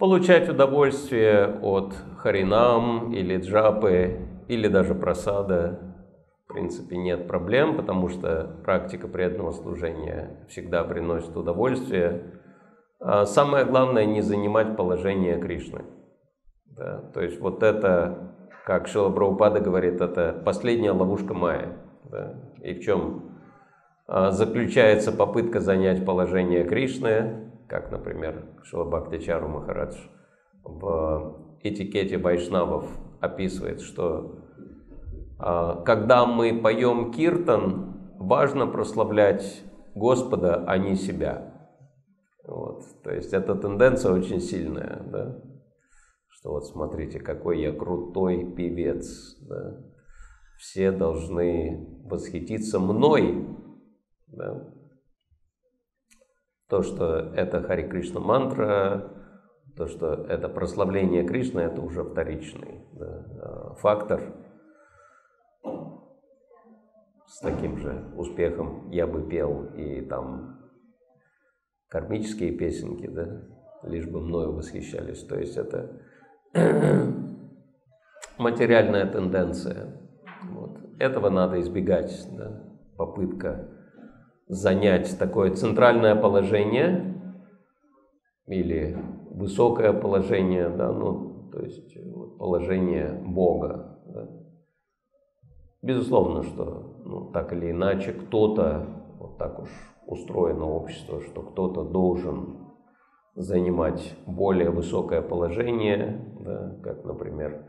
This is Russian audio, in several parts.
Получать удовольствие от харинам или джапы, или даже просада, в принципе, нет проблем, потому что практика преданного служения всегда приносит удовольствие. А самое главное не занимать положение Кришны. Да? То есть вот это, как Шила Прабхупада говорит, это последняя ловушка Майя. Да? И в чем а, заключается попытка занять положение Кришны, как, например, Шилабхактичару Махарадж в этикете вайшнавов описывает, что а, когда мы поем киртан, важно прославлять Господа, а не себя. Вот. То есть эта тенденция очень сильная. Да? что вот смотрите, какой я крутой певец. Да? Все должны восхититься мной. Да? То, что это Хари Кришна мантра, то, что это прославление Кришны, это уже вторичный да, а, фактор. С таким же успехом я бы пел и там кармические песенки, да, лишь бы мною восхищались. То есть это материальная тенденция. Вот. Этого надо избегать. Да? Попытка занять такое центральное положение или высокое положение, да, ну, то есть вот, положение Бога. Да? Безусловно, что ну, так или иначе кто-то, вот так уж устроено общество, что кто-то должен занимать более высокое положение, да, как, например,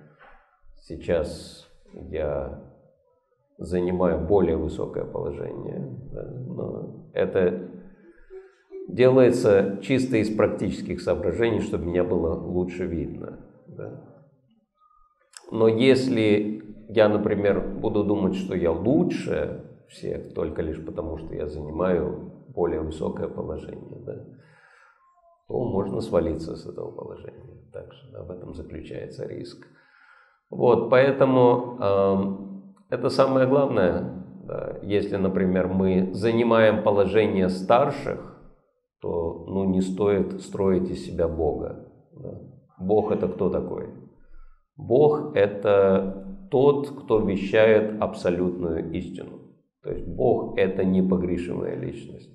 сейчас я занимаю более высокое положение. Да, но это делается чисто из практических соображений, чтобы меня было лучше видно. Да. Но если я, например, буду думать, что я лучше всех только лишь потому, что я занимаю более высокое положение, да, то можно свалиться с этого положения. Также в этом заключается риск. Вот, поэтому э, это самое главное. Если, например, мы занимаем положение старших, то ну, не стоит строить из себя Бога. Бог это кто такой? Бог это тот, кто вещает абсолютную истину. То есть Бог это непогрешимая личность.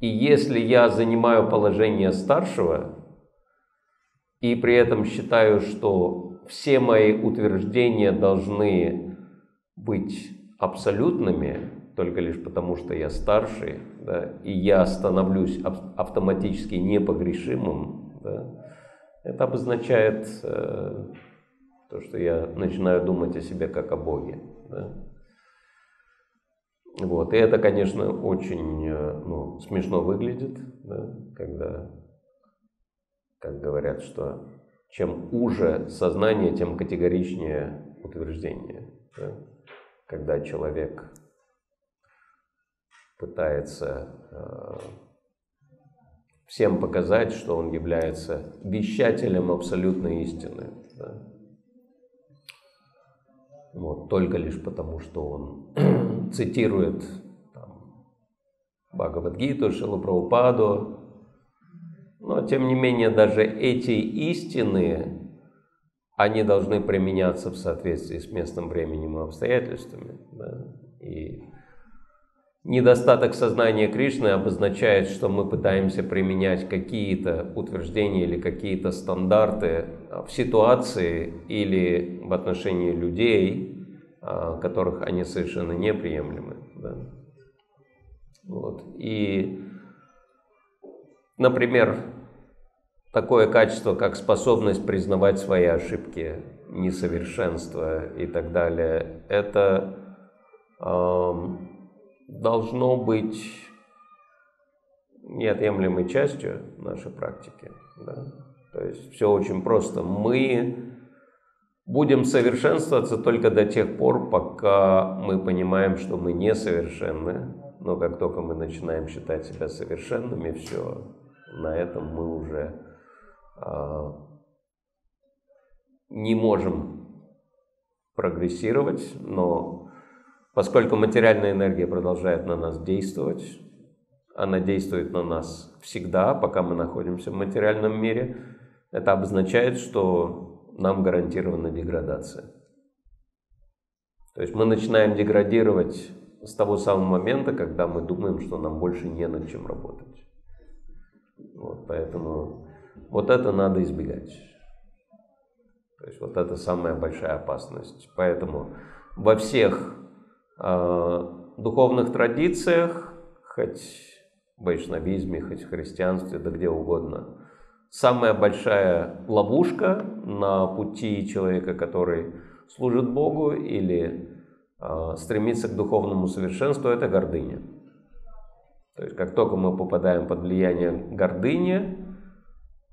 И если я занимаю положение старшего, и при этом считаю, что все мои утверждения должны быть абсолютными, только лишь потому, что я старший, да, и я становлюсь автоматически непогрешимым, да, это обозначает э, то, что я начинаю думать о себе как о Боге. Да. Вот. И это, конечно, очень э, ну, смешно выглядит, да, когда, как говорят, что чем уже сознание, тем категоричнее утверждение. Да? Когда человек пытается э, всем показать, что он является вещателем абсолютной истины. Да? Вот, только лишь потому, что он цитирует там, Бхагавадгиту, Шилу Но, тем не менее, даже эти истины, они должны применяться в соответствии с местным временем и обстоятельствами. Да? И недостаток сознания Кришны обозначает, что мы пытаемся применять какие-то утверждения или какие-то стандарты в ситуации или в отношении людей, а, которых они совершенно неприемлемы. Да. Вот. И, например, такое качество, как способность признавать свои ошибки, несовершенство и так далее, это э, должно быть неотъемлемой частью нашей практики. Да? То есть все очень просто. Мы будем совершенствоваться только до тех пор, пока мы понимаем, что мы несовершенны. Но как только мы начинаем считать себя совершенными, все, на этом мы уже не можем прогрессировать, но поскольку материальная энергия продолжает на нас действовать, она действует на нас всегда, пока мы находимся в материальном мире, это обозначает, что нам гарантирована деградация. То есть мы начинаем деградировать с того самого момента, когда мы думаем, что нам больше не над чем работать. Вот, поэтому вот это надо избегать. То есть вот это самая большая опасность. Поэтому во всех э, духовных традициях, хоть в вайшнавизме, хоть в христианстве, да где угодно, самая большая ловушка на пути человека, который служит Богу или э, стремится к духовному совершенству, это гордыня. То есть как только мы попадаем под влияние гордыни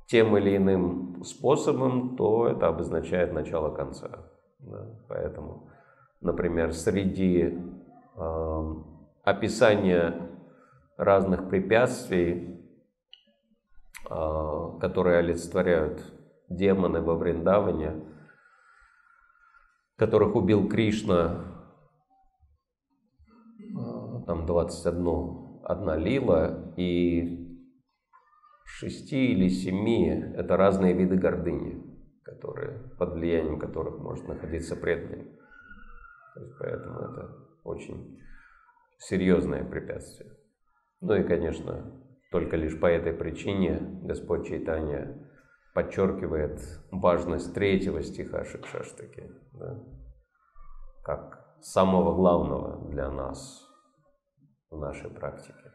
тем или иным способом, то это обозначает начало конца. Да? Поэтому, например, среди э, описания разных препятствий, э, которые олицетворяют демоны во Вриндаване, которых убил Кришна, э, там 21 одна лила, и шести или семи – это разные виды гордыни, которые, под влиянием которых может находиться преданный. То есть, поэтому это очень серьезное препятствие. Ну и, конечно, только лишь по этой причине Господь Чайтанья подчеркивает важность третьего стиха Шикшаштаки, да, как самого главного для нас в нашей практике.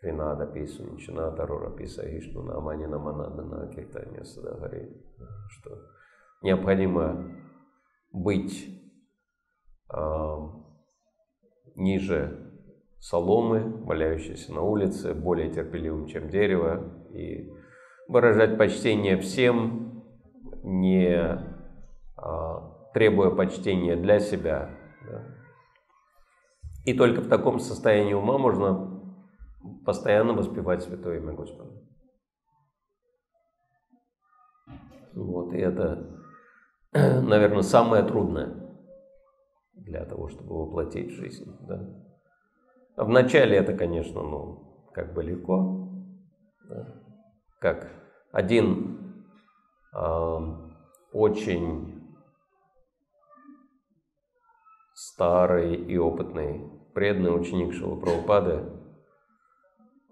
Тринада пису, Ничината Рура писа Гишну Намани Наманадана Киртания Садагари. Что необходимо быть э, ниже соломы, валяющейся на улице, более терпеливым, чем дерево, и выражать почтение всем, не э, требуя почтения для себя. Да. И только в таком состоянии ума можно постоянно воспевать Святое Имя Господа. Вот, и это, наверное, самое трудное для того, чтобы воплотить жизнь. Да? А вначале это, конечно, ну, как бы легко. Да? Как один э, очень старый и опытный преданный ученик Шилапрабхупады,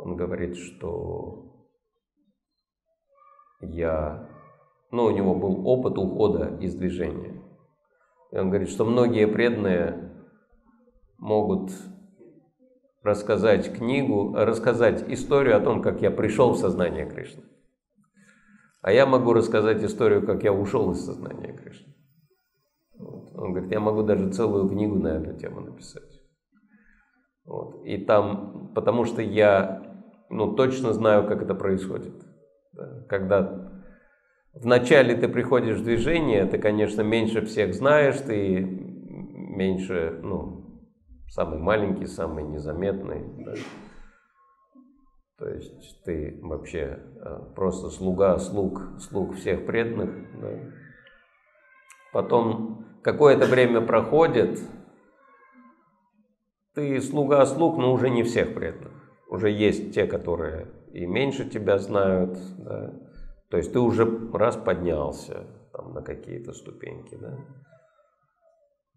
он говорит, что я, ну, у него был опыт ухода из движения. И он говорит, что многие преданные могут рассказать книгу, рассказать историю о том, как я пришел в сознание Кришны. А я могу рассказать историю, как я ушел из сознания Кришны. Вот. Он говорит, я могу даже целую книгу на эту тему написать. Вот. И там, потому что я ну, точно знаю, как это происходит. Да. Когда вначале ты приходишь в движение, ты, конечно, меньше всех знаешь, ты меньше, ну, самый маленький, самый незаметный. Да. То есть ты вообще а, просто слуга слуг, слуг всех преданных. Да. Потом какое-то время проходит, ты слуга слуг, но уже не всех преданных. Уже есть те, которые и меньше тебя знают, да? то есть ты уже раз поднялся там, на какие-то ступеньки, да?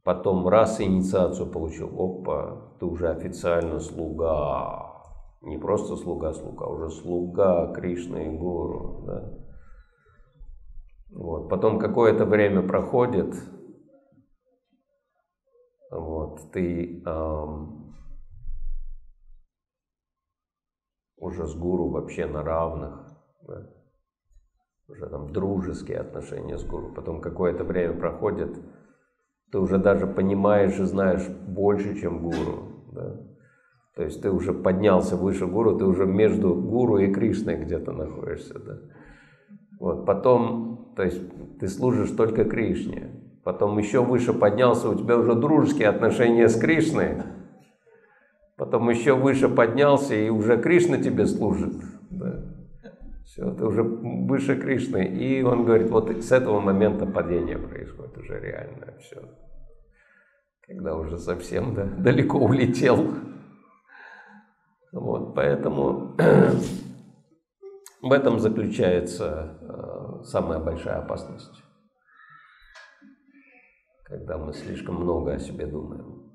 потом раз инициацию получил, опа, ты уже официально слуга, не просто слуга слуга, а уже слуга Кришны и Гуру, да? Вот. Потом какое-то время проходит, вот, ты эм, уже с гуру вообще на равных, да? уже там дружеские отношения с гуру. Потом какое-то время проходит, ты уже даже понимаешь и знаешь больше, чем гуру. Да? То есть ты уже поднялся выше гуру, ты уже между гуру и Кришной где-то находишься. Да? Вот, потом, то есть ты служишь только Кришне потом еще выше поднялся, у тебя уже дружеские отношения с Кришной, потом еще выше поднялся, и уже Кришна тебе служит. Да. Все, ты уже выше Кришны. И он говорит, вот с этого момента падение происходит уже реально все. Когда уже совсем да, далеко улетел. Вот, поэтому в этом заключается э, самая большая опасность. Когда мы слишком много о себе думаем.